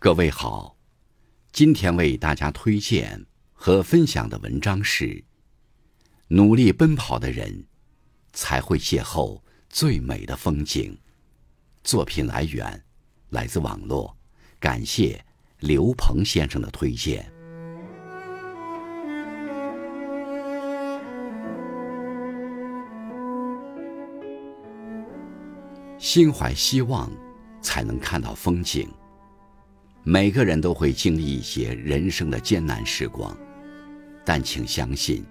各位好，今天为大家推荐和分享的文章是：努力奔跑的人才会邂逅最美的风景。作品来源来自网络，感谢刘鹏先生的推荐。心怀希望，才能看到风景。每个人都会经历一些人生的艰难时光，但请相信，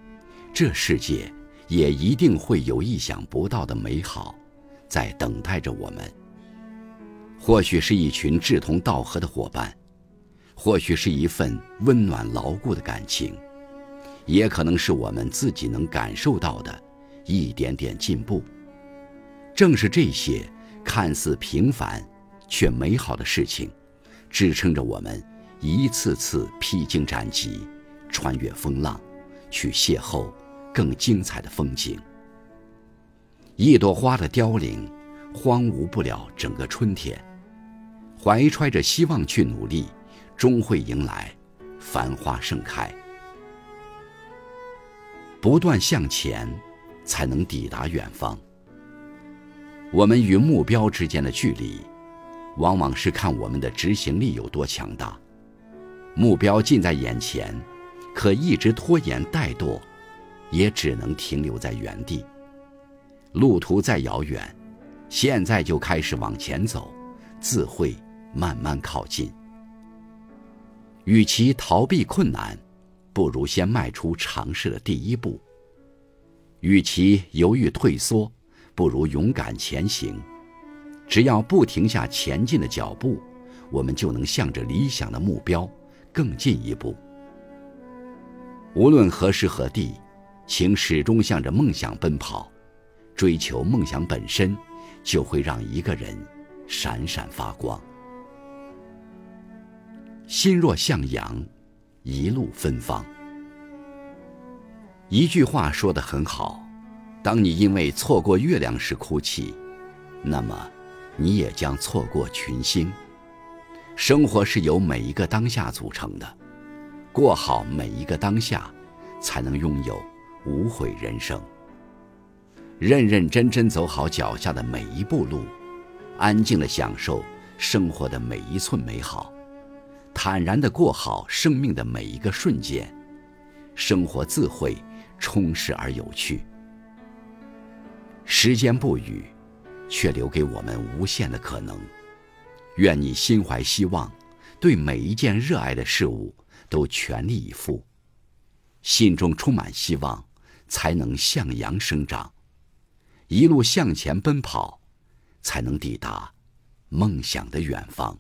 这世界也一定会有意想不到的美好，在等待着我们。或许是一群志同道合的伙伴，或许是一份温暖牢固的感情，也可能是我们自己能感受到的一点点进步。正是这些看似平凡却美好的事情。支撑着我们一次次披荆斩棘，穿越风浪，去邂逅更精彩的风景。一朵花的凋零，荒芜不了整个春天。怀揣着希望去努力，终会迎来繁花盛开。不断向前，才能抵达远方。我们与目标之间的距离。往往是看我们的执行力有多强大。目标近在眼前，可一直拖延怠惰，也只能停留在原地。路途再遥远，现在就开始往前走，自会慢慢靠近。与其逃避困难，不如先迈出尝试的第一步；与其犹豫退缩，不如勇敢前行。只要不停下前进的脚步，我们就能向着理想的目标更进一步。无论何时何地，请始终向着梦想奔跑。追求梦想本身，就会让一个人闪闪发光。心若向阳，一路芬芳。一句话说得很好：当你因为错过月亮时哭泣，那么。你也将错过群星。生活是由每一个当下组成的，过好每一个当下，才能拥有无悔人生。认认真真走好脚下的每一步路，安静的享受生活的每一寸美好，坦然的过好生命的每一个瞬间，生活自会充实而有趣。时间不语。却留给我们无限的可能。愿你心怀希望，对每一件热爱的事物都全力以赴，心中充满希望，才能向阳生长，一路向前奔跑，才能抵达梦想的远方。